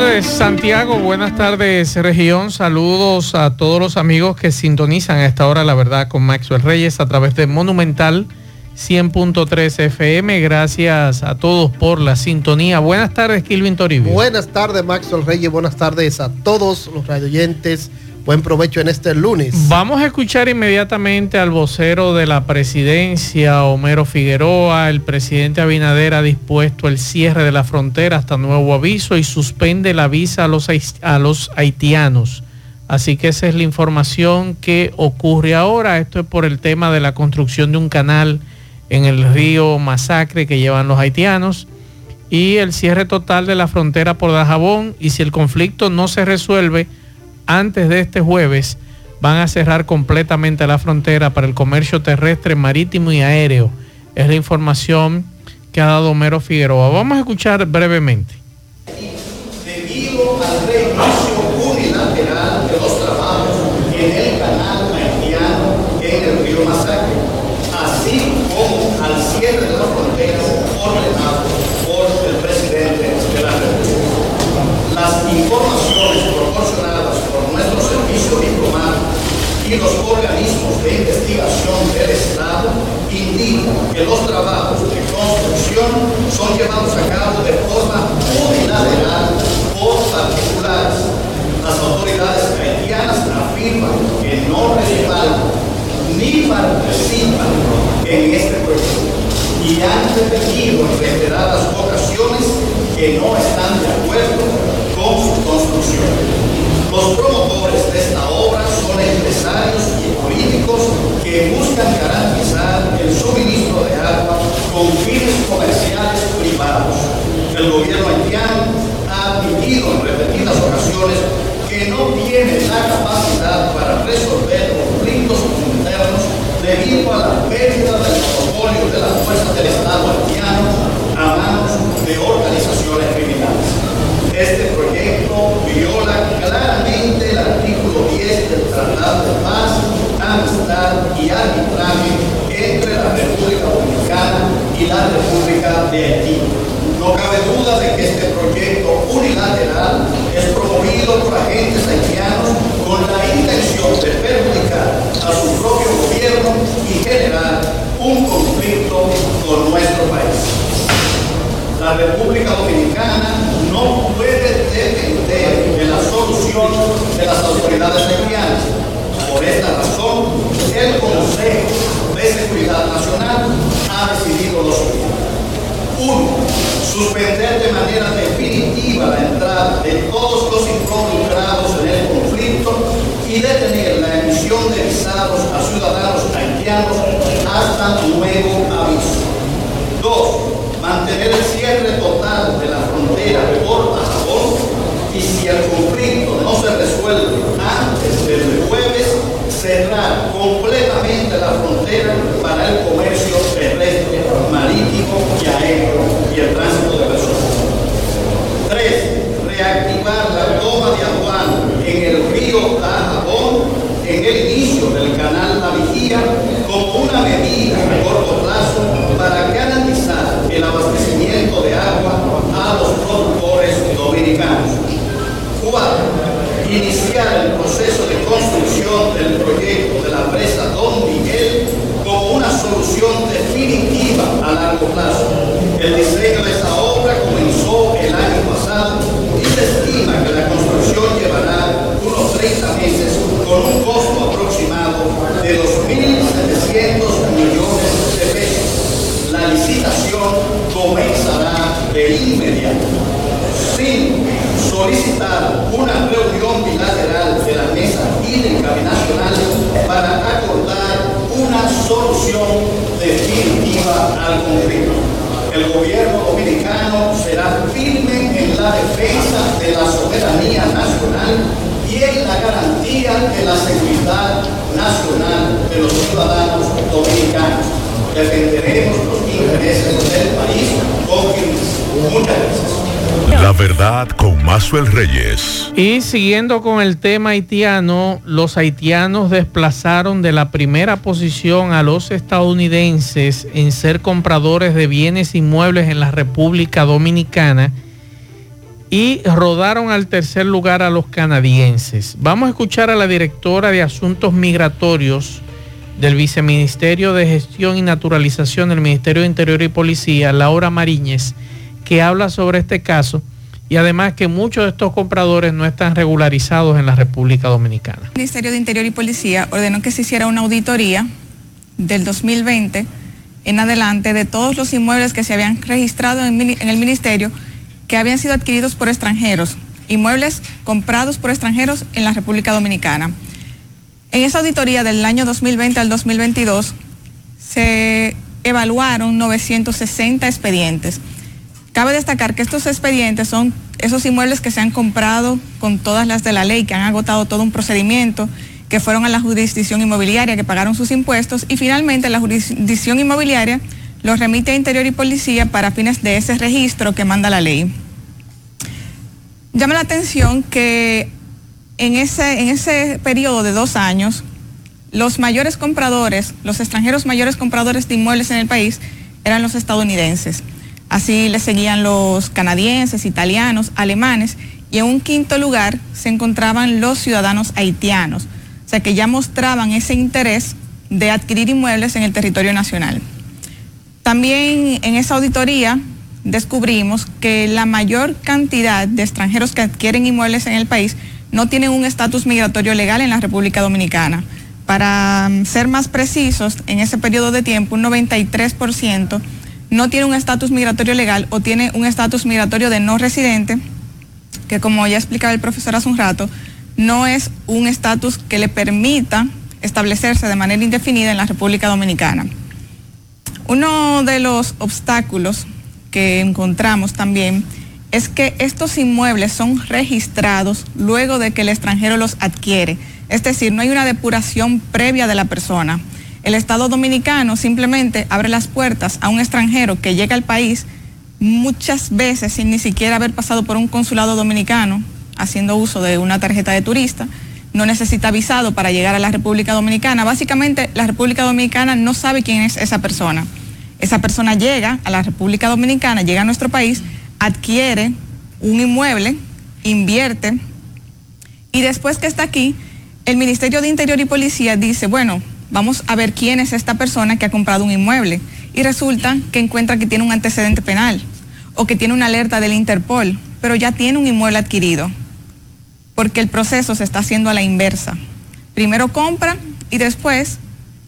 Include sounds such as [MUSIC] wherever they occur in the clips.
Tardes, Santiago. Buenas tardes, región. Saludos a todos los amigos que sintonizan a esta hora la verdad con Maxwell Reyes a través de Monumental 100.3 FM. Gracias a todos por la sintonía. Buenas tardes, Kilvin Toribio. Buenas tardes, Maxwell Reyes. Buenas tardes a todos los radioyentes Buen provecho en este lunes. Vamos a escuchar inmediatamente al vocero de la presidencia, Homero Figueroa. El presidente Abinader ha dispuesto el cierre de la frontera hasta nuevo aviso y suspende la visa a los, a los haitianos. Así que esa es la información que ocurre ahora. Esto es por el tema de la construcción de un canal en el río Masacre que llevan los haitianos y el cierre total de la frontera por Dajabón. Y si el conflicto no se resuelve, antes de este jueves van a cerrar completamente la frontera para el comercio terrestre, marítimo y aéreo. Es la información que ha dado Homero Figueroa. Vamos a escuchar brevemente. Debido al reinicio unilateral de los trabajos en el canal haitiano en el río Masacre, así como al cierre de la frontera ordenado por el presidente de la República. Las informaciones proporcionadas nuestro servicio diplomático y los organismos de investigación del Estado indican que los trabajos de construcción son llevados a cabo de forma unilateral por particulares. Las autoridades haitianas afirman que no respaldan ni participan en este proyecto y han repetido en reiteradas ocasiones que no están de acuerdo con su construcción. Los promotores de esta obra son empresarios y políticos que buscan garantizar el suministro de agua con fines comerciales privados. El gobierno haitiano ha admitido en repetidas ocasiones que no tiene la capacidad para resolver conflictos internos debido a la pérdida del monopolio de las fuerzas del Estado haitiano a manos de organizaciones criminales. Este proyecto viola claramente el artículo 10 del Tratado de Paz, Amistad y Arbitraje entre la República Dominicana y la República de Haití. No cabe duda de que este proyecto unilateral es por agentes haitianos con la intención de perjudicar a su propio gobierno y generar un conflicto con nuestro país la República Dominicana no puede depender de la solución de las autoridades haitianas. Por esta razón, el Consejo de Seguridad Nacional ha decidido lo siguiente. Uno, suspender de manera definitiva la entrada de todos los involucrados en el conflicto y detener la emisión de visados a ciudadanos haitianos hasta nuevo aviso. Dos, mantener el cierre total de la frontera por Tajabón y si el conflicto no se resuelve antes cerrar completamente la frontera para el comercio terrestre, marítimo y aéreo y el tránsito de personas. Tres, reactivar la toma de aduana en el río Tajabón en el inicio del canal La Vigía como una medida a corto plazo para garantizar el abastecimiento de agua a los productores dominicanos. Iniciar el proceso de construcción del proyecto de la presa Don Miguel como una solución definitiva a largo plazo. El diseño de esta obra comenzó el año pasado y se estima que la construcción llevará unos 30 meses con un costo aproximado de 2.700 millones de pesos. La licitación comenzará de inmediato. Sin solicitar una reunión bilateral de la Mesa Hídrica Binacional para acordar una solución definitiva al conflicto. El gobierno dominicano será firme en la defensa de la soberanía nacional y en la garantía de la seguridad nacional de los ciudadanos dominicanos. defenderemos los intereses del país con firmeza. Muchas gracias. La verdad Reyes. Y siguiendo con el tema haitiano, los haitianos desplazaron de la primera posición a los estadounidenses en ser compradores de bienes inmuebles en la República Dominicana y rodaron al tercer lugar a los canadienses. Vamos a escuchar a la directora de Asuntos Migratorios del Viceministerio de Gestión y Naturalización del Ministerio de Interior y Policía, Laura Mariñez, que habla sobre este caso y además que muchos de estos compradores no están regularizados en la República Dominicana. El Ministerio de Interior y Policía ordenó que se hiciera una auditoría del 2020 en adelante de todos los inmuebles que se habían registrado en, el ministerio que habían sido adquiridos por extranjeros, inmuebles comprados por extranjeros en la República Dominicana. En esa auditoría del año 2020 al 2022 se evaluaron 960 expedientes. Cabe destacar que estos expedientes son esos inmuebles que se han comprado con todas las de la ley, que han agotado todo un procedimiento, que fueron a la jurisdicción inmobiliaria, que pagaron sus impuestos y finalmente la jurisdicción inmobiliaria los remite a Interior y Policía para fines de ese registro que manda la ley. Llama la atención que en ese, en ese periodo de dos años, los mayores compradores, los extranjeros mayores compradores de inmuebles en el país eran los estadounidenses. Así le seguían los canadienses, italianos, alemanes y en un quinto lugar se encontraban los ciudadanos haitianos, o sea que ya mostraban ese interés de adquirir inmuebles en el territorio nacional. También en esa auditoría descubrimos que la mayor cantidad de extranjeros que adquieren inmuebles en el país no tienen un estatus migratorio legal en la República Dominicana. Para mm, ser más precisos, en ese periodo de tiempo, un 93% no tiene un estatus migratorio legal o tiene un estatus migratorio de no residente, que como ya explicaba el profesor hace un rato, no es un estatus que le permita establecerse de manera indefinida en la República Dominicana. Uno de los obstáculos que encontramos también es que estos inmuebles son registrados luego de que el extranjero los adquiere. Es decir, no hay una depuración previa de la persona. El Estado dominicano simplemente abre las puertas a un extranjero que llega al país muchas veces sin ni siquiera haber pasado por un consulado dominicano, haciendo uso de una tarjeta de turista. No necesita visado para llegar a la República Dominicana. Básicamente, la República Dominicana no sabe quién es esa persona. Esa persona llega a la República Dominicana, llega a nuestro país, adquiere un inmueble, invierte y después que está aquí, el Ministerio de Interior y Policía dice, bueno, vamos a ver quién es esta persona que ha comprado un inmueble. Y resulta que encuentra que tiene un antecedente penal o que tiene una alerta del Interpol, pero ya tiene un inmueble adquirido, porque el proceso se está haciendo a la inversa. Primero compra y después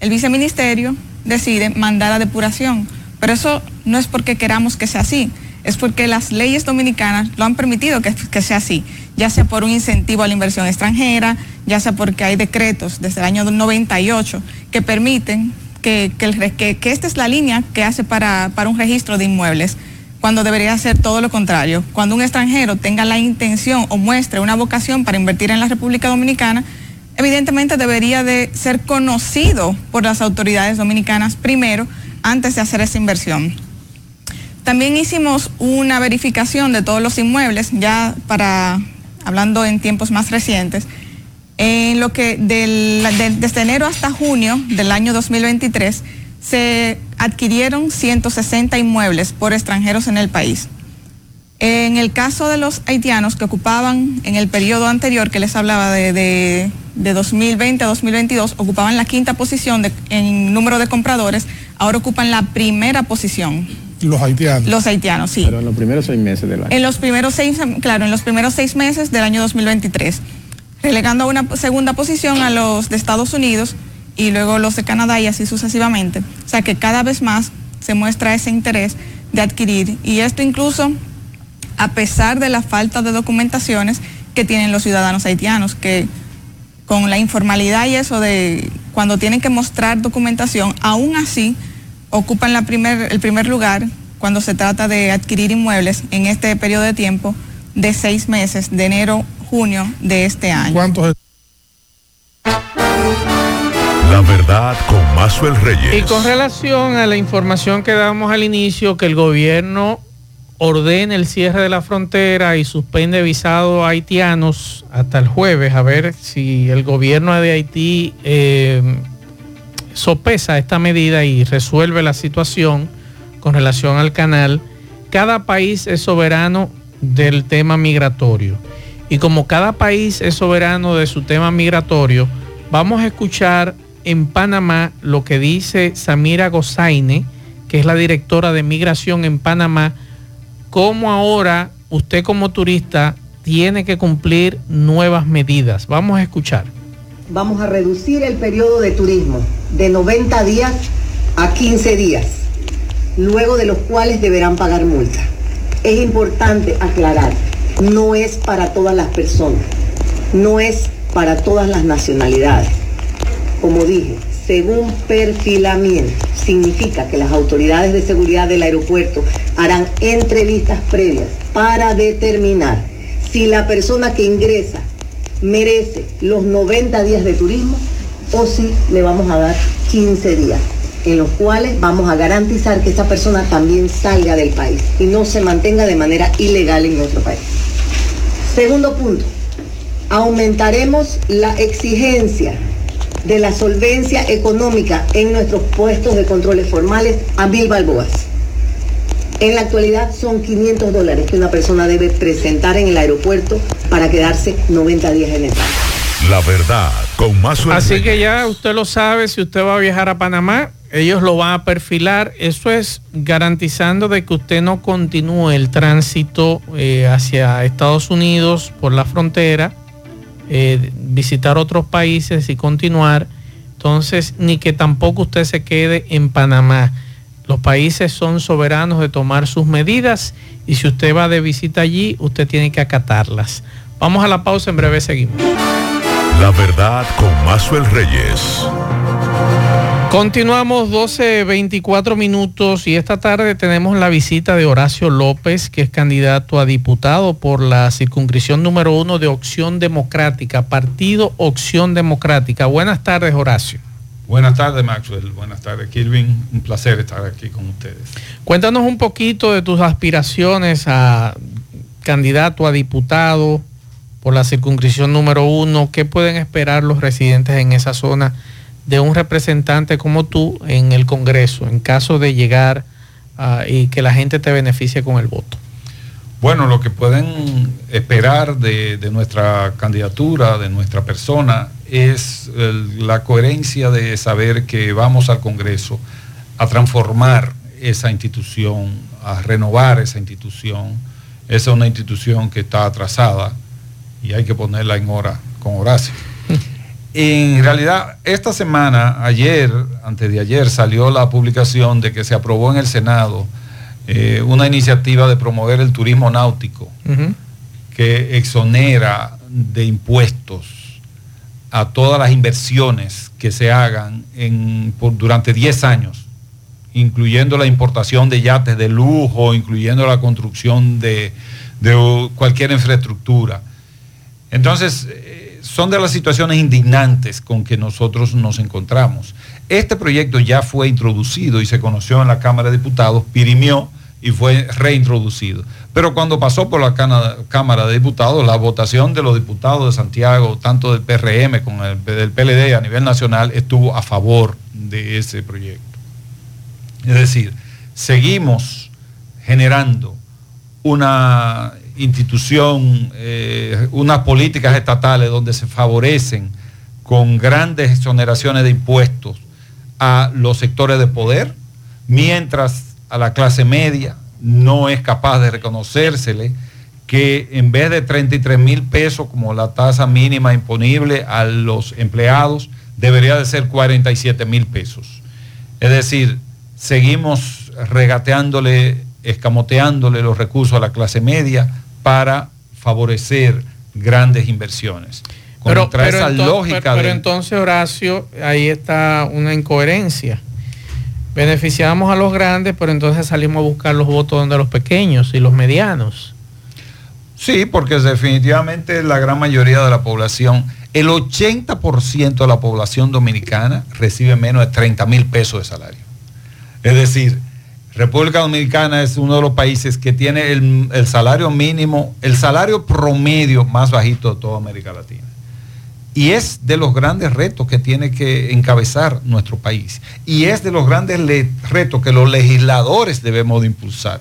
el viceministerio decide mandar a depuración, pero eso no es porque queramos que sea así, es porque las leyes dominicanas lo han permitido que, sea así, ya sea por un incentivo a la inversión extranjera, ya sea porque hay decretos desde el año 98 que permiten que, esta es la línea que hace para, para un registro de inmuebles, cuando debería ser todo lo contrario. Cuando un extranjero tenga la intención o muestre una vocación para invertir en la República Dominicana, evidentemente debería de ser conocido por las autoridades dominicanas primero antes de hacer esa inversión. También hicimos una verificación de todos los inmuebles, ya para, hablando en tiempos más recientes, en lo que desde enero hasta junio del año 2023 se adquirieron 160 inmuebles por extranjeros en el país. En el caso de los haitianos que ocupaban en el periodo anterior que les hablaba de, de, 2020 a 2022, ocupaban la quinta posición en número de compradores, ahora ocupan la primera posición. Los haitianos. Los haitianos, sí. Pero en los primeros seis meses del año. En los primeros seis, claro, en los primeros seis meses del año 2023. Relegando a una segunda posición a los de Estados Unidos y luego los de Canadá y así sucesivamente. O sea que cada vez más se muestra ese interés de adquirir. Y esto incluso a pesar de la falta de documentaciones que tienen los ciudadanos haitianos, que con la informalidad y eso de cuando tienen que mostrar documentación, aún así ocupan la primer, el primer lugar cuando se trata de adquirir inmuebles en este periodo de tiempo de seis meses, de enero, junio de este año. ¿Cuántos? verdad con Mazuel Reyes. Y con relación a la información que damos al inicio, que el gobierno ordena el cierre de la frontera y suspende visados haitianos hasta el jueves, a ver si el gobierno de Haití eh, sopesa esta medida y resuelve la situación con relación al canal. Cada país es soberano del tema migratorio. Y como cada país es soberano de su tema migratorio, vamos a escuchar en Panamá lo que dice Samira Gozaine, que es la directora de migración en Panamá, cómo ahora usted como turista tiene que cumplir nuevas medidas. Vamos a escuchar. Vamos a reducir el periodo de turismo de 90 días a 15 días, luego de los cuales deberán pagar multa. Es importante aclarar, no es para todas las personas, no es para todas las nacionalidades. Como dije, según perfilamiento, significa que las autoridades de seguridad del aeropuerto harán entrevistas previas para determinar si la persona que ingresa merece los 90 días de turismo o si le vamos a dar 15 días, en los cuales vamos a garantizar que esa persona también salga del país y no se mantenga de manera ilegal en nuestro país. Segundo punto, aumentaremos la exigencia de la solvencia económica en nuestros puestos de controles formales a mil balboas. En la actualidad son 500 dólares que una persona debe presentar en el aeropuerto para quedarse 90 días en el país. La verdad, con más Así que ya usted lo sabe, si usted va a viajar a Panamá, ellos lo van a perfilar. Eso es garantizando de que usted no continúe el tránsito eh, hacia Estados Unidos por la frontera, eh, visitar otros países y continuar. Entonces, ni que tampoco usted se quede en Panamá. Los países son soberanos de tomar sus medidas y si usted va de visita allí, usted tiene que acatarlas. Vamos a la pausa, en breve seguimos. La verdad con Mazuel Reyes. Continuamos 12, 24 minutos y esta tarde tenemos la visita de Horacio López, que es candidato a diputado por la circunscripción número uno de Opción Democrática, Partido Opción Democrática. Buenas tardes, Horacio. Buenas tardes, Maxwell. Buenas tardes, Kirvin. Un placer estar aquí con ustedes. Cuéntanos un poquito de tus aspiraciones a candidato a diputado por la circunscripción número uno. ¿Qué pueden esperar los residentes en esa zona de un representante como tú en el Congreso en caso de llegar uh, y que la gente te beneficie con el voto? Bueno, lo que pueden esperar de, nuestra candidatura, de nuestra persona, es la coherencia de saber que vamos al Congreso a transformar esa institución, a renovar esa institución. Esa es una institución que está atrasada y hay que ponerla en hora con Horacio. En realidad, esta semana, ayer, antes de ayer, salió la publicación de que se aprobó en el Senado eh, una iniciativa de promover el turismo náutico uh -huh. que exonera de impuestos a todas las inversiones que se hagan en, por, durante 10 años, incluyendo la importación de yates de lujo, incluyendo la construcción de, de cualquier infraestructura. Entonces, eh, son de las situaciones indignantes con que nosotros nos encontramos. Este proyecto ya fue introducido y se conoció en la Cámara de Diputados, pirimió y fue reintroducido. Pero cuando pasó por la Cámara de Diputados, la votación de los diputados de Santiago, tanto del PRM como el, del PLD a nivel nacional, estuvo a favor de ese proyecto. Es decir, seguimos generando una institución, eh, unas políticas estatales donde se favorecen con grandes exoneraciones de impuestos a los sectores de poder, mientras a la clase media no es capaz de reconocérsele que en vez de 33 mil pesos como la tasa mínima imponible a los empleados, debería de ser 47 mil pesos. Es decir, seguimos regateándole, escamoteándole los recursos a la clase media para favorecer grandes inversiones. Pero, pero, esa entonces, lógica pero, pero de... entonces, Horacio, ahí está una incoherencia. Beneficiamos a los grandes, pero entonces salimos a buscar los votos donde los pequeños y los medianos. Sí, porque definitivamente la gran mayoría de la población El 80% de la población dominicana recibe menos de 30 mil pesos de salario. Es decir, República Dominicana es uno de los países que tiene el, el salario mínimo, el salario promedio más bajito de toda América Latina. Y es de los grandes retos que tiene que encabezar nuestro país. Y es de los grandes retos que los legisladores debemos de impulsar.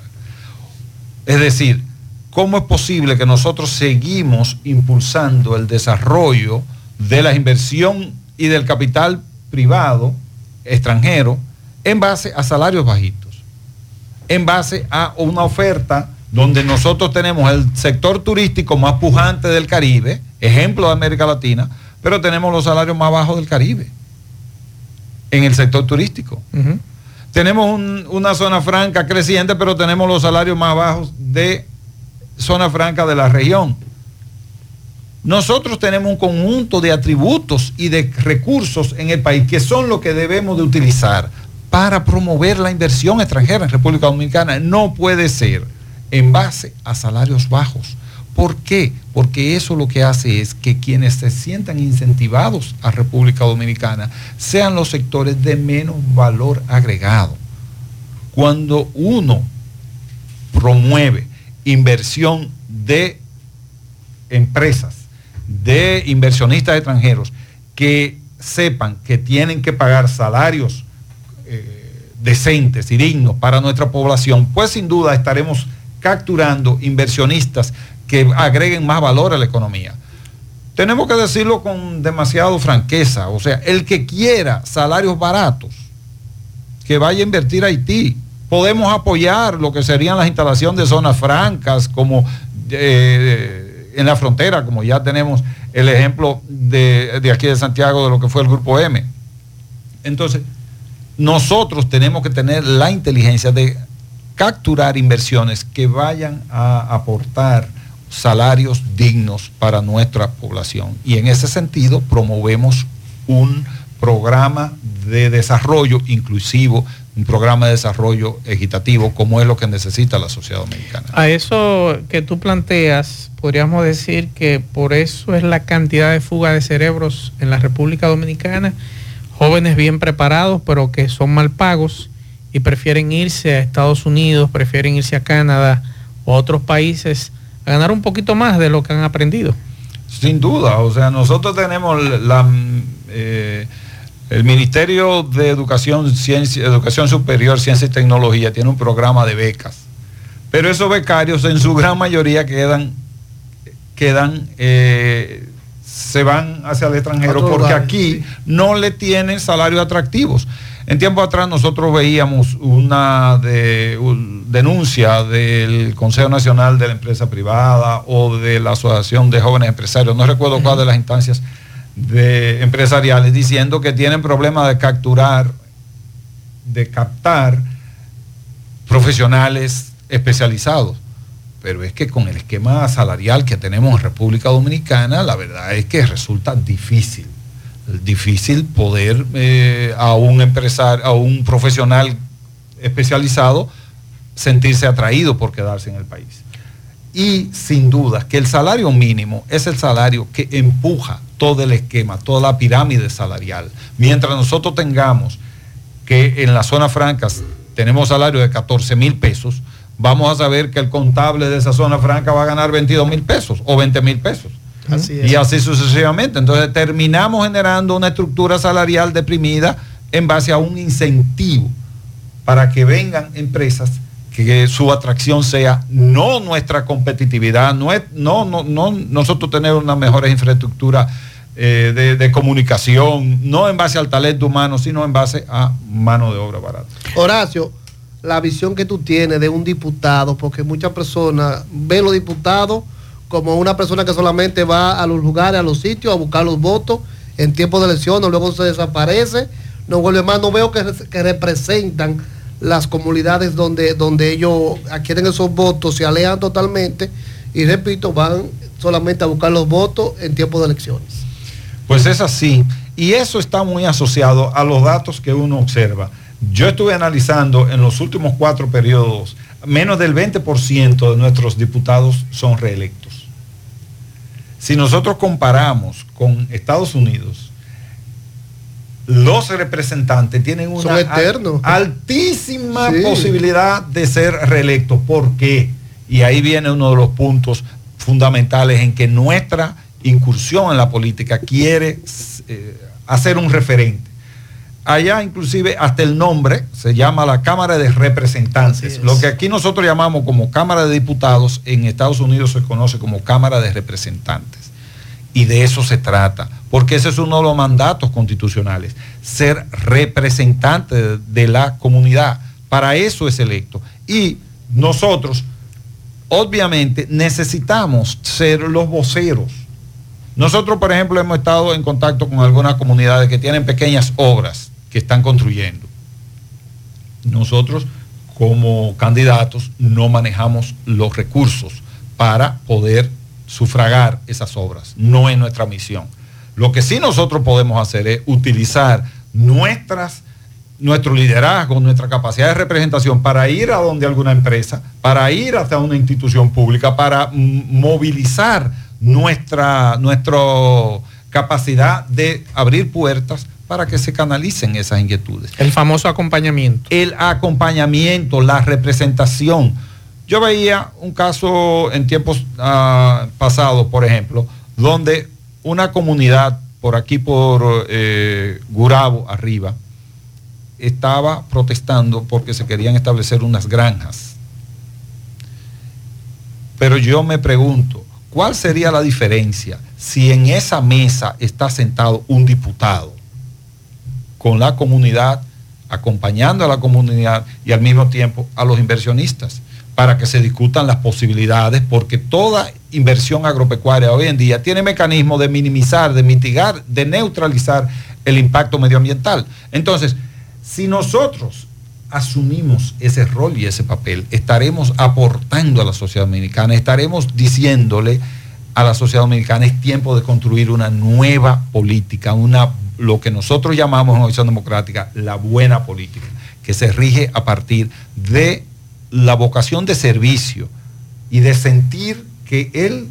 Es decir, ¿cómo es posible que nosotros seguimos impulsando el desarrollo de la inversión y del capital privado extranjero en base a salarios bajitos? En base a una oferta donde nosotros tenemos el sector turístico más pujante del Caribe, ejemplo de América Latina, pero tenemos los salarios más bajos del Caribe en el sector turístico. Tenemos un- una zona franca creciente, pero tenemos los salarios más bajos de zona franca de la región. Nosotros tenemos un conjunto de atributos y de recursos en el país que son lo que debemos de utilizar para promover la inversión extranjera en República Dominicana. No puede ser en base a salarios bajos. ¿Por qué? Porque eso lo que hace es que quienes se sientan incentivados a República Dominicana sean los sectores de menos valor agregado. Cuando uno promueve inversión de empresas, de inversionistas extranjeros que sepan que tienen que pagar salarios eh, decentes y dignos para nuestra población, pues sin duda estaremos capturando inversionistas que agreguen más valor a la economía. Tenemos que decirlo con demasiado franqueza, o sea, el que quiera salarios baratos, que vaya a invertir a Haití. Podemos apoyar lo que serían las instalaciones de zonas francas, como eh, en la frontera, como ya tenemos el ejemplo de, de aquí de Santiago de lo que fue el Grupo M. Entonces, nosotros tenemos que tener la inteligencia de capturar inversiones que vayan a aportar salarios dignos para nuestra población. Y en ese sentido promovemos un programa de desarrollo inclusivo, un programa de desarrollo equitativo, como es lo que necesita la sociedad dominicana. A eso que tú planteas, podríamos decir que por eso es la cantidad de fuga de cerebros en la República Dominicana, jóvenes bien preparados, pero que son mal pagos y prefieren irse a Estados Unidos, prefieren irse a Canadá o a otros países a ganar un poquito más de lo que han aprendido. Sin duda, o sea, nosotros tenemos la, eh, el Ministerio de Educación, Ciencia, Educación Superior, Ciencia y Tecnología tiene un programa de becas, pero esos becarios en su gran mayoría quedan, quedan, eh, se van hacia el extranjero porque lugar, aquí sí. no le tienen salarios atractivos. En tiempo atrás nosotros veíamos una de, un- denuncia del Consejo Nacional de la Empresa Privada o de la Asociación de Jóvenes Empresarios, no recuerdo cuál de las instancias de empresariales, diciendo que tienen problemas de capturar, de captar profesionales especializados. Pero es que con el esquema salarial que tenemos en República Dominicana, la verdad es que resulta difícil difícil poder eh, a un empresario, a un profesional especializado sentirse atraído por quedarse en el país. Y sin duda que el salario mínimo es el salario que empuja todo el esquema, toda la pirámide salarial. Mientras nosotros tengamos que en las zonas francas tenemos salario de 14 mil pesos, vamos a saber que el contable de esa zona franca va a ganar 22 mil pesos o 20 mil pesos. Así es. Y así sucesivamente. Entonces terminamos generando una estructura salarial deprimida en base a un incentivo para que vengan empresas que su atracción sea no nuestra competitividad, no, es, no, no, no nosotros tener una mejor infraestructura eh, de, de comunicación, no en base al talento humano, sino en base a mano de obra barata. Horacio, la visión que tú tienes de un diputado, porque muchas personas ven los diputados como una persona que solamente va a los lugares, a los sitios, a buscar los votos en tiempo de elecciones, luego se desaparece, no vuelve más, no veo que, representan las comunidades donde, donde ellos adquieren esos votos, se alejan totalmente y repito, van solamente a buscar los votos en tiempo de elecciones. Pues es así. Y eso está muy asociado a los datos que uno observa. Yo estuve analizando en los últimos cuatro periodos, menos del 20% de nuestros diputados son reelectos. Si nosotros comparamos con Estados Unidos, los representantes tienen una altísima Sí. posibilidad de ser reelectos. ¿Por qué? Y ahí viene uno de los puntos fundamentales en que nuestra incursión en la política quiere eh, hacer un referente. Allá inclusive hasta el nombre se llama la Cámara de Representantes. Lo que aquí nosotros llamamos como Cámara de Diputados, en Estados Unidos se conoce como Cámara de Representantes. Y de eso se trata, porque ese es uno de los mandatos constitucionales, ser representante de la comunidad. Para eso es electo. Y nosotros, obviamente, necesitamos ser los voceros. Nosotros, por ejemplo, hemos estado en contacto con algunas comunidades que tienen pequeñas obras que están construyendo. Nosotros, como candidatos, no manejamos los recursos para poder sufragar esas obras. No es nuestra misión. Lo que sí nosotros podemos hacer es utilizar nuestras, nuestro liderazgo, nuestra capacidad de representación para ir a donde alguna empresa, para ir hasta una institución pública, para movilizar nuestra, nuestra capacidad de abrir puertas para que se canalicen esas inquietudes El famoso acompañamiento. el acompañamiento, la representación. Yo veía un caso en tiempos ah, pasados, por ejemplo, donde una comunidad por aquí, por eh, Gurabo, arriba, estaba protestando porque se querían establecer unas granjas. Pero yo me pregunto, ¿cuál sería la diferencia si en esa mesa está sentado un diputado con la comunidad, acompañando a la comunidad y al mismo tiempo a los inversionistas? para que se discutan las posibilidades, porque toda inversión agropecuaria hoy en día tiene mecanismos de minimizar, de mitigar, de neutralizar el impacto medioambiental. Entonces, si nosotros asumimos ese rol y ese papel, estaremos aportando a la sociedad dominicana, estaremos diciéndole a la sociedad dominicana es tiempo de construir una nueva política, una lo que nosotros llamamos en Organización Democrática la buena política, que se rige a partir de la vocación de servicio y de sentir que el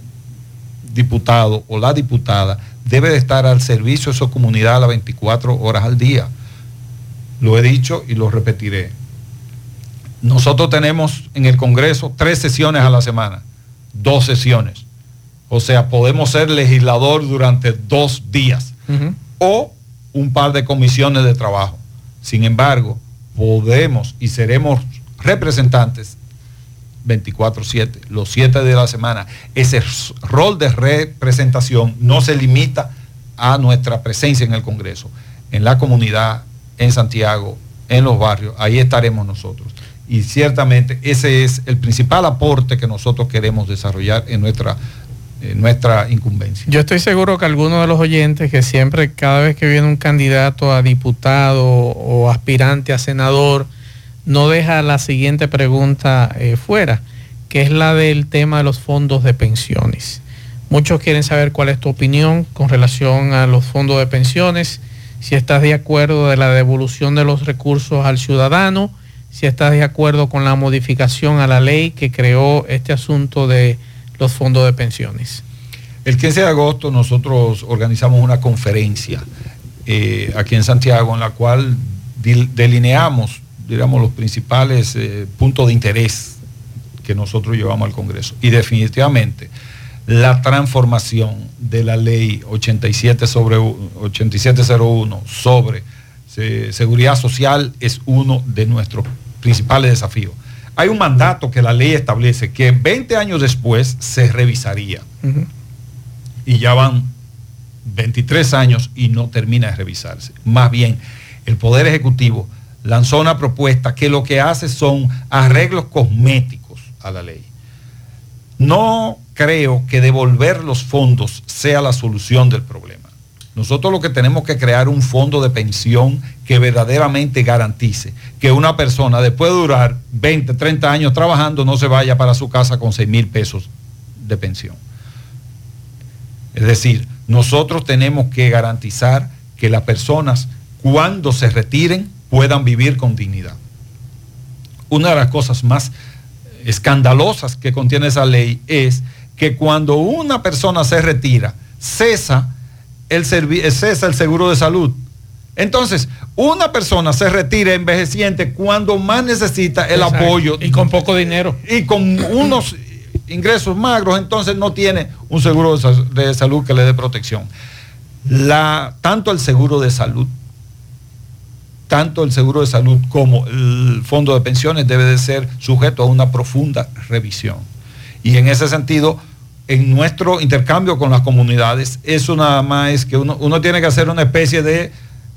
diputado o la diputada debe de estar al servicio de su comunidad a las 24 horas al día. Lo he dicho y lo repetiré. Nosotros tenemos en el Congreso tres sesiones a la semana, dos sesiones. O sea, podemos ser legislador durante dos días o un par de comisiones de trabajo. Sin embargo, podemos y seremos representantes 24/7, los 7 de la semana. Ese rol de representación no se limita a nuestra presencia en el Congreso, en la comunidad, en Santiago, en los barrios, ahí estaremos nosotros. Y ciertamente ese es el principal aporte que nosotros queremos desarrollar en nuestra, nuestra incumbencia. Yo estoy seguro que algunos de los oyentes que siempre, cada vez que viene un candidato a diputado o aspirante a senador, no deja la siguiente pregunta eh, fuera, que es la del tema de los fondos de pensiones. Muchos quieren saber cuál es tu opinión con relación a los fondos de pensiones, si estás de acuerdo de la devolución de los recursos al ciudadano, si estás de acuerdo con la modificación a la ley que creó este asunto de los fondos de pensiones. El 15 de agosto nosotros organizamos una conferencia eh, aquí en Santiago en la cual delineamos, digamos, los principales eh, puntos de interés que nosotros llevamos al Congreso. Y definitivamente la transformación de la ley 87 sobre, u- 8701 sobre eh, seguridad social es uno de nuestros principales desafíos. Hay un mandato que la ley establece que 20 años después se revisaría y ya van 23 años y no termina de revisarse. Más bien, el Poder Ejecutivo lanzó una propuesta que lo que hace son arreglos cosméticos a la ley. No creo que devolver los fondos sea la solución del problema. Nosotros lo que tenemos que crear un fondo de pensión que verdaderamente garantice que una persona después de durar 20, 30 años trabajando no se vaya para su casa con 6 mil pesos de pensión. Es decir, nosotros tenemos que garantizar que las personas cuando se retiren puedan vivir con dignidad. Una de las cosas más escandalosas que contiene esa ley es que cuando una persona se retira, cesa el, cesa el seguro de salud. Entonces, una persona se retira envejeciente cuando más necesita el apoyo. Y con poco dinero. Y con unos ingresos magros, entonces no tiene un seguro de salud que le dé protección. La, tanto el seguro de salud, tanto el seguro de salud como el fondo de pensiones debe de ser sujeto a una profunda revisión. Y en ese sentido, en nuestro intercambio con las comunidades, eso nada más es que uno, tiene que hacer una especie de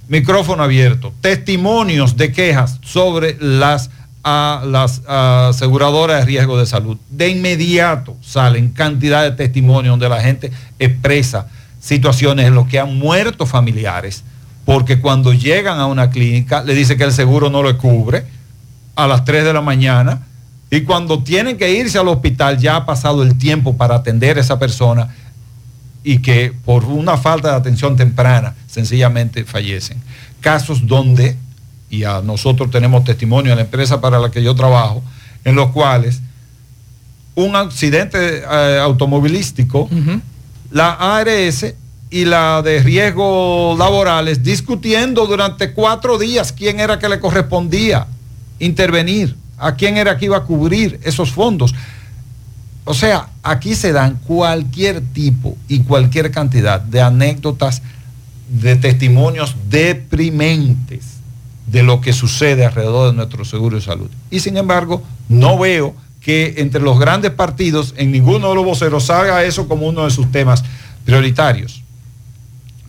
micrófono abierto, testimonios de quejas sobre las aseguradoras de riesgo de salud. De inmediato salen cantidad de testimonios donde la gente expresa situaciones en las que han muerto familiares, porque cuando llegan a una clínica le dice que el seguro no lo cubre a las 3 de la mañana y cuando tienen que irse al hospital ya ha pasado el tiempo para atender a esa persona y que por una falta de atención temprana sencillamente fallecen. Casos donde, y a nosotros tenemos testimonio en la empresa para la que yo trabajo, en los cuales un accidente eh, automovilístico, la ARS y la de riesgos laborales discutiendo durante cuatro días quién era que le correspondía intervenir, a quién era que iba a cubrir esos fondos. O sea, aquí se dan cualquier tipo y cualquier cantidad de anécdotas, de testimonios deprimentes de lo que sucede alrededor de nuestro seguro de salud. Y sin embargo, no veo que entre los grandes partidos, en ninguno de los voceros salga eso como uno de sus temas prioritarios.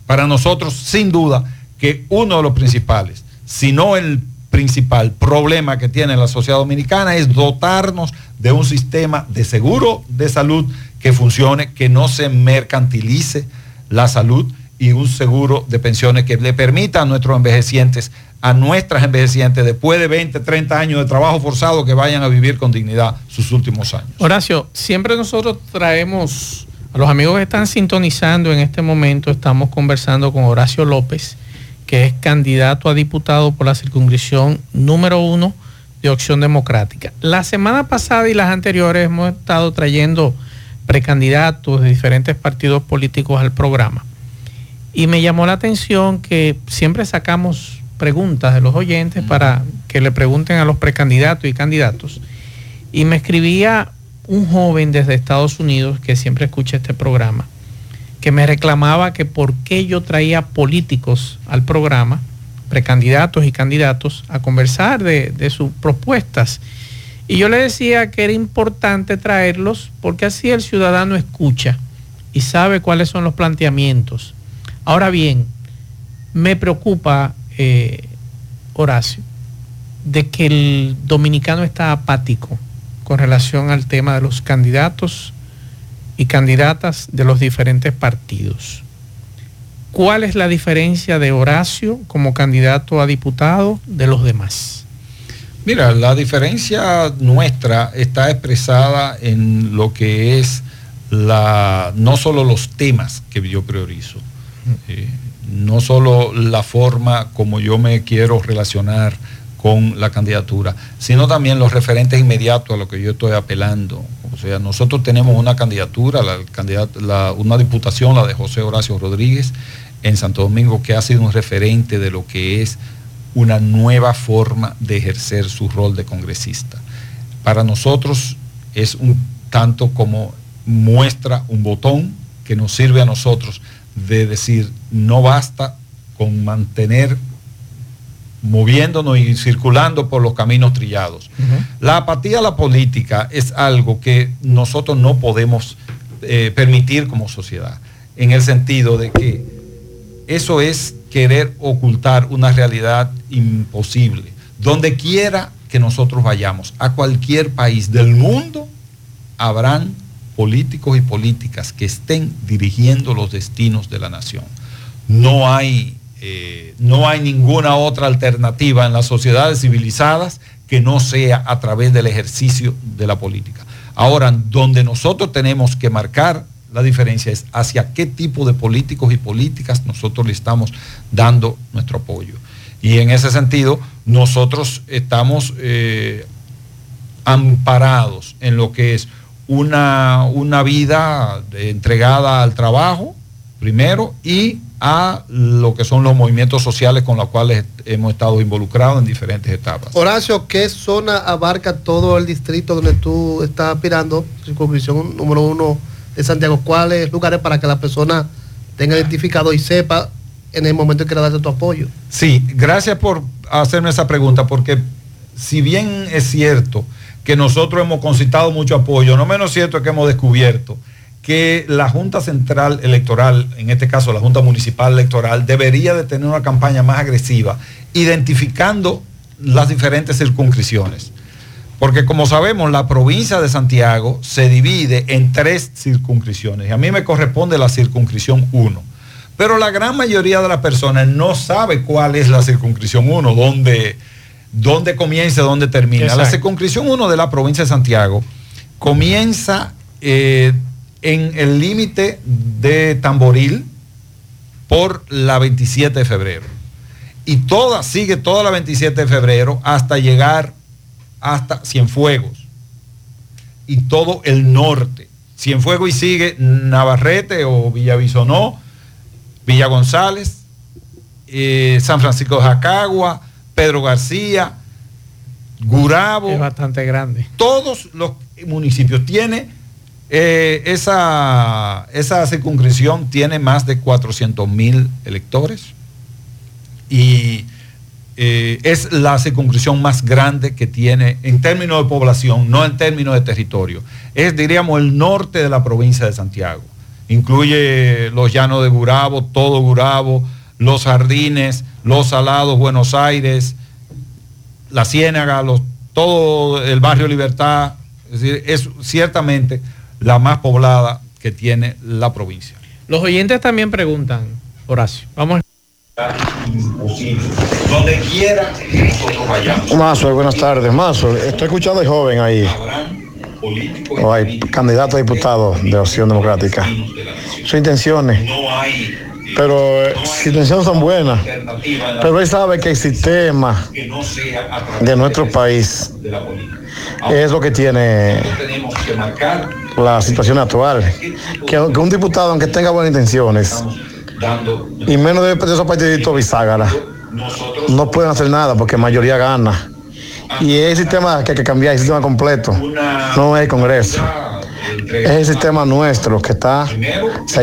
Para nosotros, sin duda, que uno de los principales, si no el principal problema que tiene la sociedad dominicana es dotarnos de un sistema de seguro de salud que funcione, que no se mercantilice la salud y un seguro de pensiones que le permita a nuestros envejecientes, a nuestras envejecientes, después de 20, 30 años de trabajo forzado, que vayan a vivir con dignidad sus últimos años. Horacio, siempre nosotros traemos a los amigos que están sintonizando en este momento, estamos conversando con Horacio López que es candidato a diputado por la circunscripción número uno de Opción Democrática. La semana pasada y las anteriores hemos estado trayendo precandidatos de diferentes partidos políticos al programa. Y me llamó la atención que siempre sacamos preguntas de los oyentes para que le pregunten a los precandidatos y candidatos. Y me escribía un joven desde Estados Unidos que siempre escucha este programa que me reclamaba que por qué yo traía políticos al programa, precandidatos y candidatos, a conversar de, sus propuestas. Y yo le decía que era importante traerlos porque así el ciudadano escucha y sabe cuáles son los planteamientos. Ahora bien, me preocupa, eh, Horacio, de que el dominicano está apático con relación al tema de los candidatos y candidatas de los diferentes partidos. ¿Cuál es la diferencia de Horacio como candidato a diputado de los demás? Mira, la diferencia nuestra está expresada en lo que es la, no solo los temas que yo priorizo, eh, no solo la forma como yo me quiero relacionar con la candidatura, sino también los referentes inmediatos a lo que yo estoy apelando. O sea, nosotros tenemos una candidatura, una diputación, la de José Horacio Rodríguez, en Santo Domingo, que ha sido un referente de lo que es una nueva forma de ejercer su rol de congresista. Para nosotros es un tanto como muestra un botón que nos sirve a nosotros de decir, no basta con mantener moviéndonos y circulando por los caminos trillados. La apatía a la política es algo que nosotros no podemos eh, permitir como sociedad, en el sentido de que eso es querer ocultar una realidad imposible. Donde quiera que nosotros vayamos, a cualquier país del mundo, habrán políticos y políticas que estén dirigiendo los destinos de la nación. No hay eh, no hay ninguna otra alternativa en las sociedades civilizadas que no sea a través del ejercicio de la política. Ahora, donde nosotros tenemos que marcar la diferencia es hacia qué tipo de políticos y políticas nosotros le estamos dando nuestro apoyo. Y en ese sentido, nosotros estamos eh, amparados en lo que es una, una vida entregada al trabajo, primero, y a lo que son los movimientos sociales con los cuales hemos estado involucrados en diferentes etapas. Horacio, ¿qué zona abarca todo el distrito donde tú estás aspirando? Circunscripción número uno de Santiago. ¿Cuáles lugares para que la persona tenga identificado y sepa en el momento en que quiera darte tu apoyo? Sí, gracias por hacerme esa pregunta, porque si bien es cierto que nosotros hemos concitado mucho apoyo, no menos cierto es que hemos descubierto que la Junta Central Electoral, en este caso la Junta Municipal Electoral, debería de tener una campaña más agresiva, identificando las diferentes circunscripciones. Porque como sabemos, la provincia de Santiago se divide en tres circunscripciones. Y a mí me corresponde la circunscripción 1. Pero la gran mayoría de las personas no sabe cuál es la circunscripción 1, dónde, dónde comienza, dónde termina. Exacto. La circunscripción 1 de la provincia de Santiago comienza eh, en el límite de Tamboril por la 27 de febrero. Y toda, sigue toda la 27 de febrero hasta llegar hasta Cienfuegos. Y todo el norte. Cienfuegos y sigue Navarrete o Villavizonó, Villa González, eh, San Francisco de Jacagua, Pedro García, Gurabo. Es bastante grande. Todos los municipios tiene eh, esa, esa circunscripción tiene más de 400 mil electores y eh, es la circunscripción más grande que tiene en términos de población, no en términos de territorio. Es, diríamos, el norte de la provincia de Santiago. Incluye los llanos de Gurabo, todo Gurabo, los jardines, los salados, Buenos Aires, la Ciénaga, los, todo el barrio Libertad. Es decir, es ciertamente la más poblada que tiene la provincia. Los oyentes también preguntan, Horacio, vamos Donde quiera que nosotros vayamos. Mazo, buenas tardes. Mazo, estoy escuchando al joven ahí. O hay candidato a diputado de Opción Democrática. Sus intenciones. Pero eh, sus intenciones son buenas. Pero él sabe que el sistema de nuestro país es lo que tiene la situación actual. Que, que un diputado, aunque tenga buenas intenciones, y menos de, esos partiditos bisagra, no pueden hacer nada porque mayoría gana. Y el sistema que hay que cambiar, el sistema completo, no es el Congreso. Es el sistema nuestro que está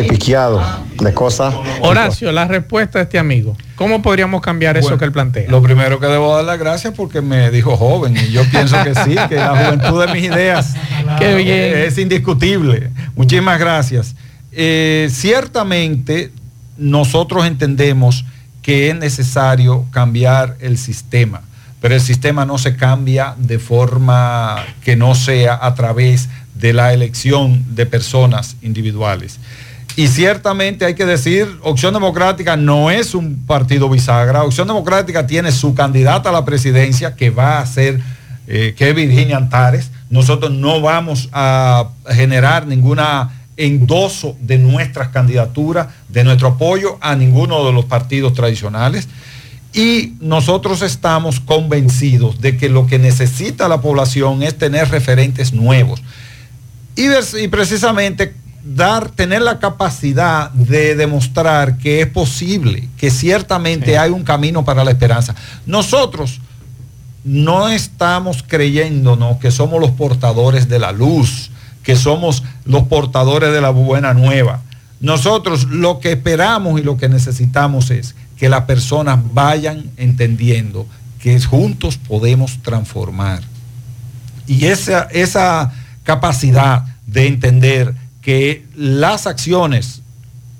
piqueado de cosas. Horacio, la respuesta de este amigo. ¿Cómo podríamos cambiar eso que él plantea? Lo primero que debo dar las gracias porque me dijo joven y yo pienso que sí, que la juventud de mis ideas [LAUGHS] Qué bien. es indiscutible. Muchísimas gracias. Eh, ciertamente nosotros entendemos que es necesario cambiar el sistema, pero el sistema no se cambia de forma que no sea a través de la elección de personas individuales. Y ciertamente hay que decir, Opción Democrática no es un partido bisagra. Opción Democrática tiene su candidata a la presidencia que va a ser, eh, que Virginia Antares. Nosotros no vamos a generar ninguna endoso de nuestras candidaturas, de nuestro apoyo a ninguno de los partidos tradicionales. Y nosotros estamos convencidos de que lo que necesita la población es tener referentes nuevos. Y, precisamente dar, tener la capacidad de demostrar que es posible, que ciertamente hay un camino para la esperanza. Nosotros no estamos creyéndonos que somos los portadores de la luz, que somos los portadores de la buena nueva. Nosotros lo que esperamos y lo que necesitamos es que las personas vayan entendiendo que juntos podemos transformar. Y esa, esa capacidad de entender que las acciones,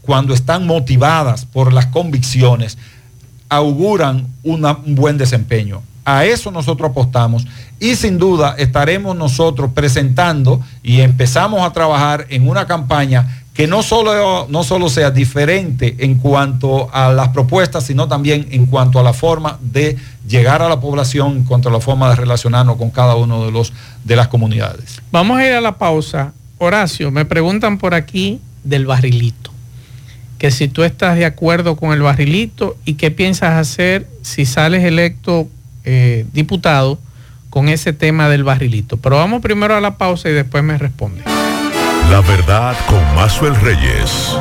cuando están motivadas por las convicciones, auguran un buen desempeño. A eso nosotros apostamos y sin duda estaremos nosotros presentando y empezamos a trabajar en una campaña que no solo, no solo sea diferente en cuanto a las propuestas, sino también en cuanto a la forma de llegar a la población, en cuanto a la forma de relacionarnos con cada uno de, los, de las comunidades. Vamos a ir a la pausa. Horacio, me preguntan por aquí del barrilito. Que si tú estás de acuerdo con el barrilito y qué piensas hacer si sales electo eh, diputado con ese tema del barrilito. Pero vamos primero a la pausa y después me responde. La verdad con Mazuel Reyes.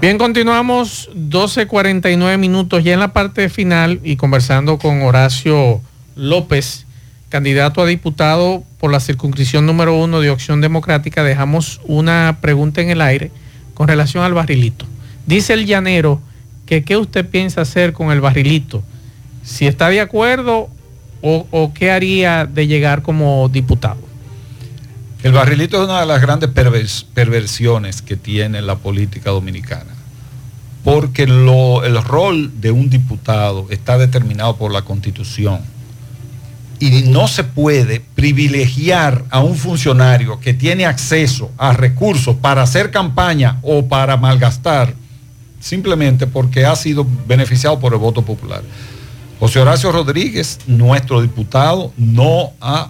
Bien, continuamos 12.49 minutos ya en la parte final y conversando con Horacio López, candidato a diputado por la circunscripción número uno de Opción Democrática. Dejamos una pregunta en el aire con relación al barrilito. Dice el llanero que qué usted piensa hacer con el barrilito, si está de acuerdo o, o qué haría de llegar como diputado. El barrilito es una de las grandes pervers- perversiones que tiene la política dominicana, porque el rol de un diputado está determinado por la constitución y no se puede privilegiar a un funcionario que tiene acceso a recursos para hacer campaña o para malgastar simplemente porque ha sido beneficiado por el voto popular. José Horacio Rodríguez, nuestro diputado, no ha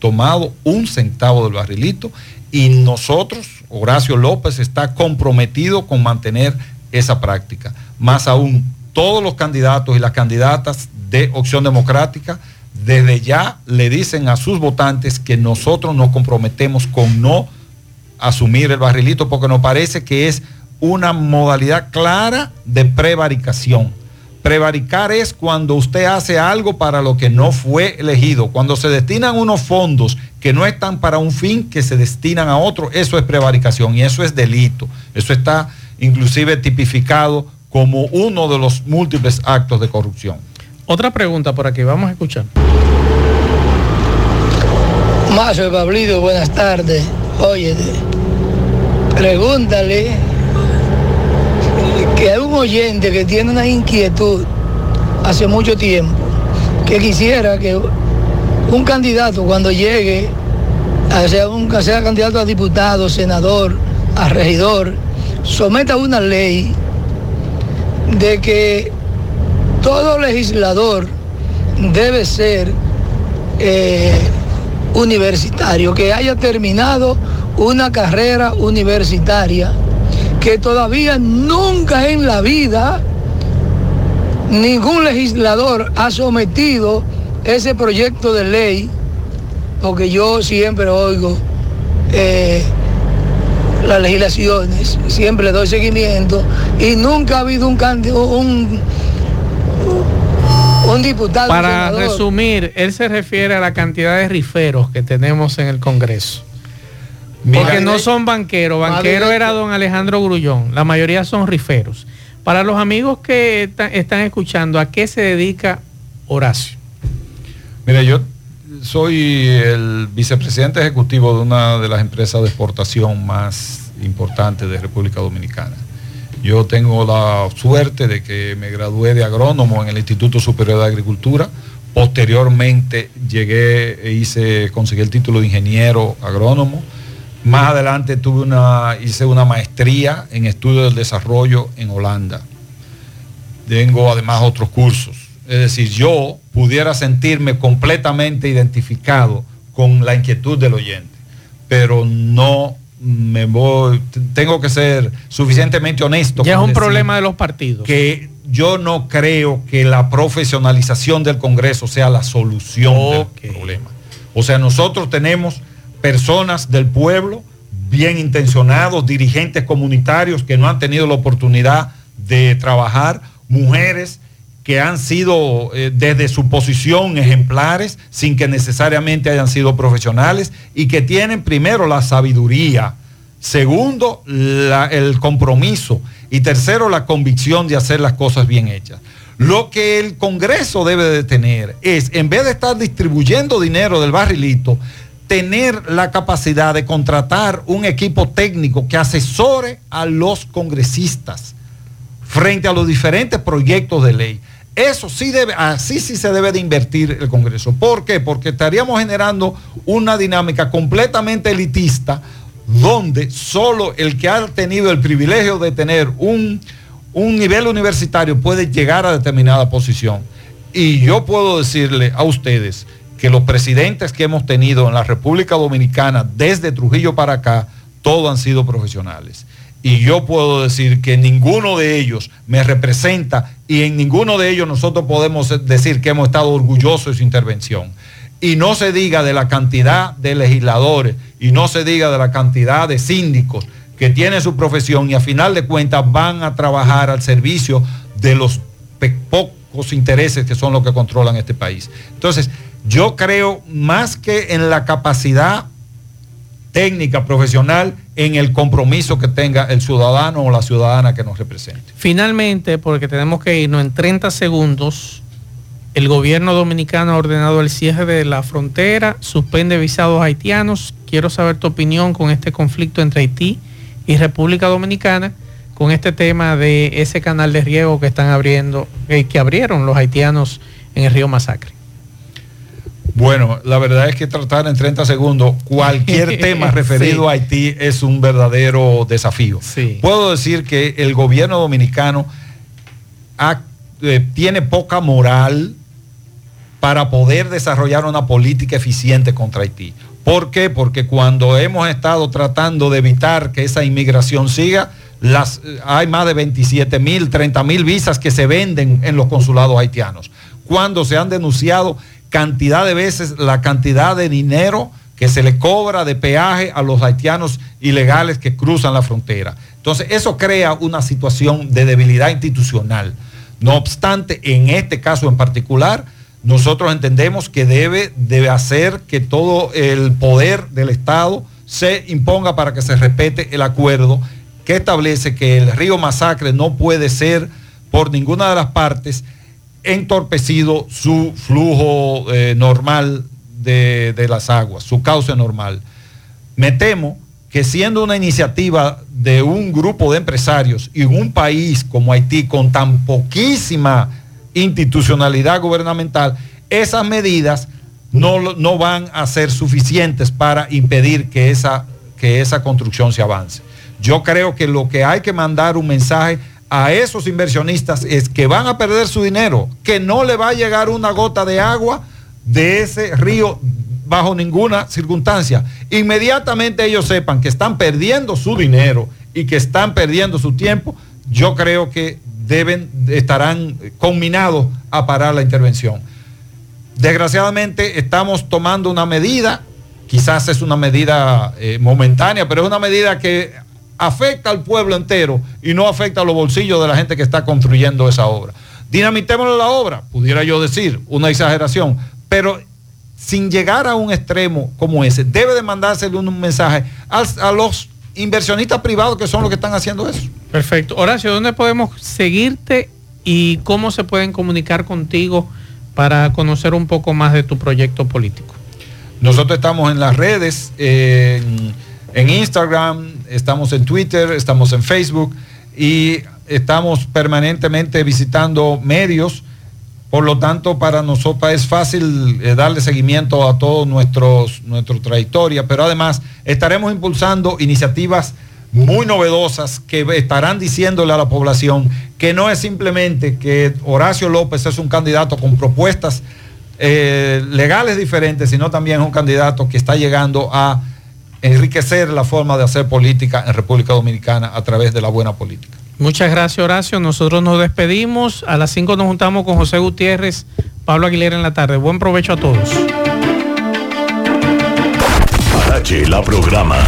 tomado un centavo del barrilito y nosotros, Horacio López, está comprometido con mantener esa práctica. Más aún, todos los candidatos y las candidatas de Opción Democrática desde ya le dicen a sus votantes que nosotros nos comprometemos con no asumir el barrilito porque nos parece que es una modalidad clara de prevaricación. Prevaricar es cuando usted hace algo para lo que no fue elegido, cuando se destinan unos fondos que no están para un fin que se destinan a otro, eso es prevaricación y eso es delito. Eso está inclusive tipificado como uno de los múltiples actos de corrupción. Otra pregunta por aquí, vamos a escuchar. Mazo de Pablito, buenas tardes. Oye, pregúntale que hay un oyente que tiene una inquietud hace mucho tiempo, que quisiera que un candidato cuando llegue, a ser, un, a ser candidato a diputado, senador, a regidor, someta una ley de que todo legislador debe ser eh, universitario, que haya terminado una carrera universitaria, que todavía nunca en la vida ningún legislador ha sometido ese proyecto de ley, porque yo siempre oigo eh, las legislaciones, siempre le doy seguimiento, y nunca ha habido un, un, un diputado. Para resumir, él se refiere a la cantidad de riferos que tenemos en el Congreso. Porque no son banqueros, banquero era don Alejandro Grullón, la mayoría son riferos. Para los amigos que están escuchando, ¿a qué se dedica Horacio? Mire, yo soy el vicepresidente ejecutivo de una de las empresas de exportación más importantes de República Dominicana. Yo tengo la suerte de que me gradué de agrónomo en el Instituto Superior de Agricultura. Posteriormente llegué e hice, conseguí el título de ingeniero agrónomo. Más adelante tuve una, hice una maestría en estudio del desarrollo en Holanda. Tengo además otros cursos. Es decir, yo pudiera sentirme completamente identificado con la inquietud del oyente, pero no me voy, tengo que ser suficientemente honesto. Ya es un problema de los partidos. Que yo no creo que la profesionalización del Congreso sea la solución del problema. O sea, nosotros tenemos personas del pueblo bien intencionados, dirigentes comunitarios que no han tenido la oportunidad de trabajar, mujeres que han sido eh, desde su posición ejemplares sin que necesariamente hayan sido profesionales y que tienen primero la sabiduría, segundo el compromiso y tercero la convicción de hacer las cosas bien hechas. Lo que el Congreso debe de tener es, en vez de estar distribuyendo dinero del barrilito, tener la capacidad de contratar un equipo técnico que asesore a los congresistas frente a los diferentes proyectos de ley. Eso sí debe, así sí se debe de invertir el Congreso. ¿Por qué? Porque estaríamos generando una dinámica completamente elitista donde solo el que ha tenido el privilegio de tener un, un nivel universitario puede llegar a determinada posición. Y yo puedo decirle a ustedes que los presidentes que hemos tenido en la República Dominicana desde Trujillo para acá, todos han sido profesionales. Y yo puedo decir que ninguno de ellos me representa y en ninguno de ellos nosotros podemos decir que hemos estado orgullosos de su intervención. y no se diga de la cantidad de legisladores y no se diga de la cantidad de síndicos que tienen su profesión y a final de cuentas van a trabajar al servicio de los pocos intereses que son los que controlan este país. Entonces, yo creo más que en la capacidad técnica, profesional, en el compromiso que tenga el ciudadano o la ciudadana que nos represente. Finalmente, porque tenemos que irnos en 30 segundos, el gobierno dominicano ha ordenado el cierre de la frontera, suspende visados haitianos. Quiero saber tu opinión con este conflicto entre Haití y República Dominicana, con este tema de ese canal de riego que están abriendo, eh, que abrieron los haitianos en el río Masacre. Bueno, la verdad es que tratar en 30 segundos cualquier [LAUGHS] tema referido a Haití es un verdadero desafío. Puedo decir que el gobierno dominicano eh, tiene poca moral para poder desarrollar una política eficiente contra Haití. ¿Por qué? Porque cuando hemos estado tratando de evitar que esa inmigración siga, las, hay más de 27 mil, 30 mil visas que se venden en los consulados haitianos. Cuando se han denunciado cantidad de veces la cantidad de dinero que se le cobra de peaje a los haitianos ilegales que cruzan la frontera. Entonces, eso crea una situación de debilidad institucional. No obstante, en este caso en particular, nosotros entendemos que debe, debe hacer que todo el poder del Estado se imponga para que se respete el acuerdo que establece que el río Masacre no puede ser por ninguna de las partes entorpecido su flujo eh, normal de, de las aguas, su cauce normal. Me temo que siendo una iniciativa de un grupo de empresarios y un país como Haití con tan poquísima institucionalidad gubernamental, esas medidas no, no van a ser suficientes para impedir que esa, que esa construcción se avance. Yo creo que lo que hay que mandar un mensaje a esos inversionistas es que van a perder su dinero, que no le va a llegar una gota de agua de ese río bajo ninguna circunstancia. Inmediatamente ellos sepan que están perdiendo su dinero y que están perdiendo su tiempo, yo creo que deben, estarán conminados a parar la intervención. Desgraciadamente estamos tomando una medida, quizás es una medida eh, momentánea, pero es una medida que afecta al pueblo entero y no afecta a los bolsillos de la gente que está construyendo esa obra. Dinamitémosle la obra, pudiera yo decir, una exageración, pero sin llegar a un extremo como ese, debe de mandársele un mensaje a, los inversionistas privados que son los que están haciendo eso. Perfecto. Horacio, ¿dónde podemos seguirte y cómo se pueden comunicar contigo para conocer un poco más de tu proyecto político? Nosotros estamos en las redes, en en Instagram, estamos en Twitter, estamos en Facebook y estamos permanentemente visitando medios. Por lo tanto, para nosotros es fácil eh, darle seguimiento a toda nuestra trayectoria, pero además estaremos impulsando iniciativas muy novedosas que estarán diciéndole a la población que no es simplemente que Horacio López es un candidato con propuestas eh, legales diferentes, sino también es un candidato que está llegando a enriquecer la forma de hacer política en República Dominicana a través de la buena política. Muchas gracias Horacio, nosotros nos despedimos, a las 5 nos juntamos con José Gutiérrez, Pablo Aguilera en la tarde. Buen provecho a todos. Parache la programa.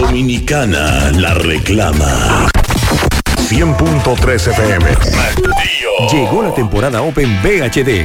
Dominicana la reclama. 100.3 FM. Llegó la temporada Open VHD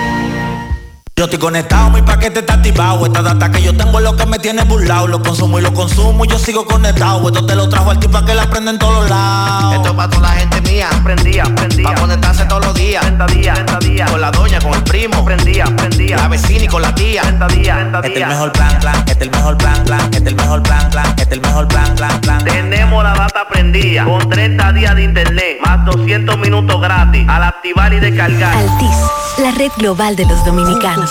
Yo estoy conectado, mi paquete está activado. Esta data que yo tengo es lo que me tiene burlado. Lo consumo y lo consumo, yo sigo conectado. Esto te lo trajo al tipo que la prende en todos lados. Esto es para toda la gente mía prendía, prendía, prendía. Pa' conectarse todos los días. día, día. Con la doña, con el primo. Prendía, prendía. La vecina y con la tía. día, Este es el mejor plan, plan. Este es el mejor plan, plan. Este es el mejor plan, plan. Este es el mejor plan, plan, plan. Tenemos la data prendida. Con 30 días de internet. Más 200 minutos gratis. Al activar y descargar. Altis, la red global de los dominicanos.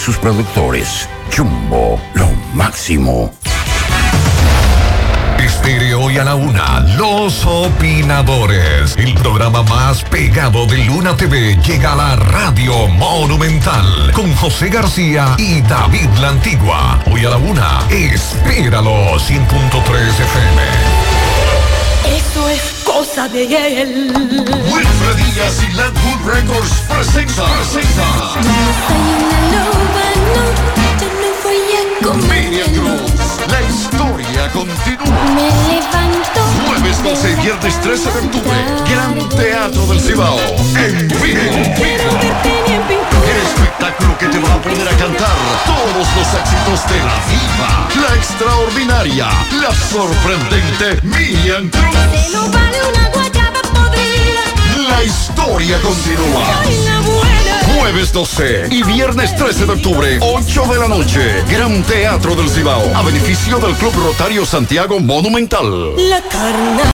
sus productores. Jumbo, lo máximo. Estéreo y a la una, los opinadores. El programa más pegado de Luna TV llega a la radio monumental con José García y David La Antigua. Hoy a la una, espéralo 100.3 FM. Eso es cosa de él. Wilfred Díaz y Landwood Records presenta, presenta. Miriam Cruz, la historia continúa. Me levanto. Jueves 12 y viernes 13 de octubre, Gran Teatro del Cibao. En vivo. Espectáculo que te va a poner a cantar todos los éxitos de la diva, la extraordinaria, la sorprendente Miriam Cruz. Se lo vale una guayaba podrida. La historia continúa. Soy la buena. Jueves 12 y viernes 13 de octubre, 8 de la noche. Gran Teatro del Cibao, a beneficio del Club Rotario Santiago Monumental. La carne.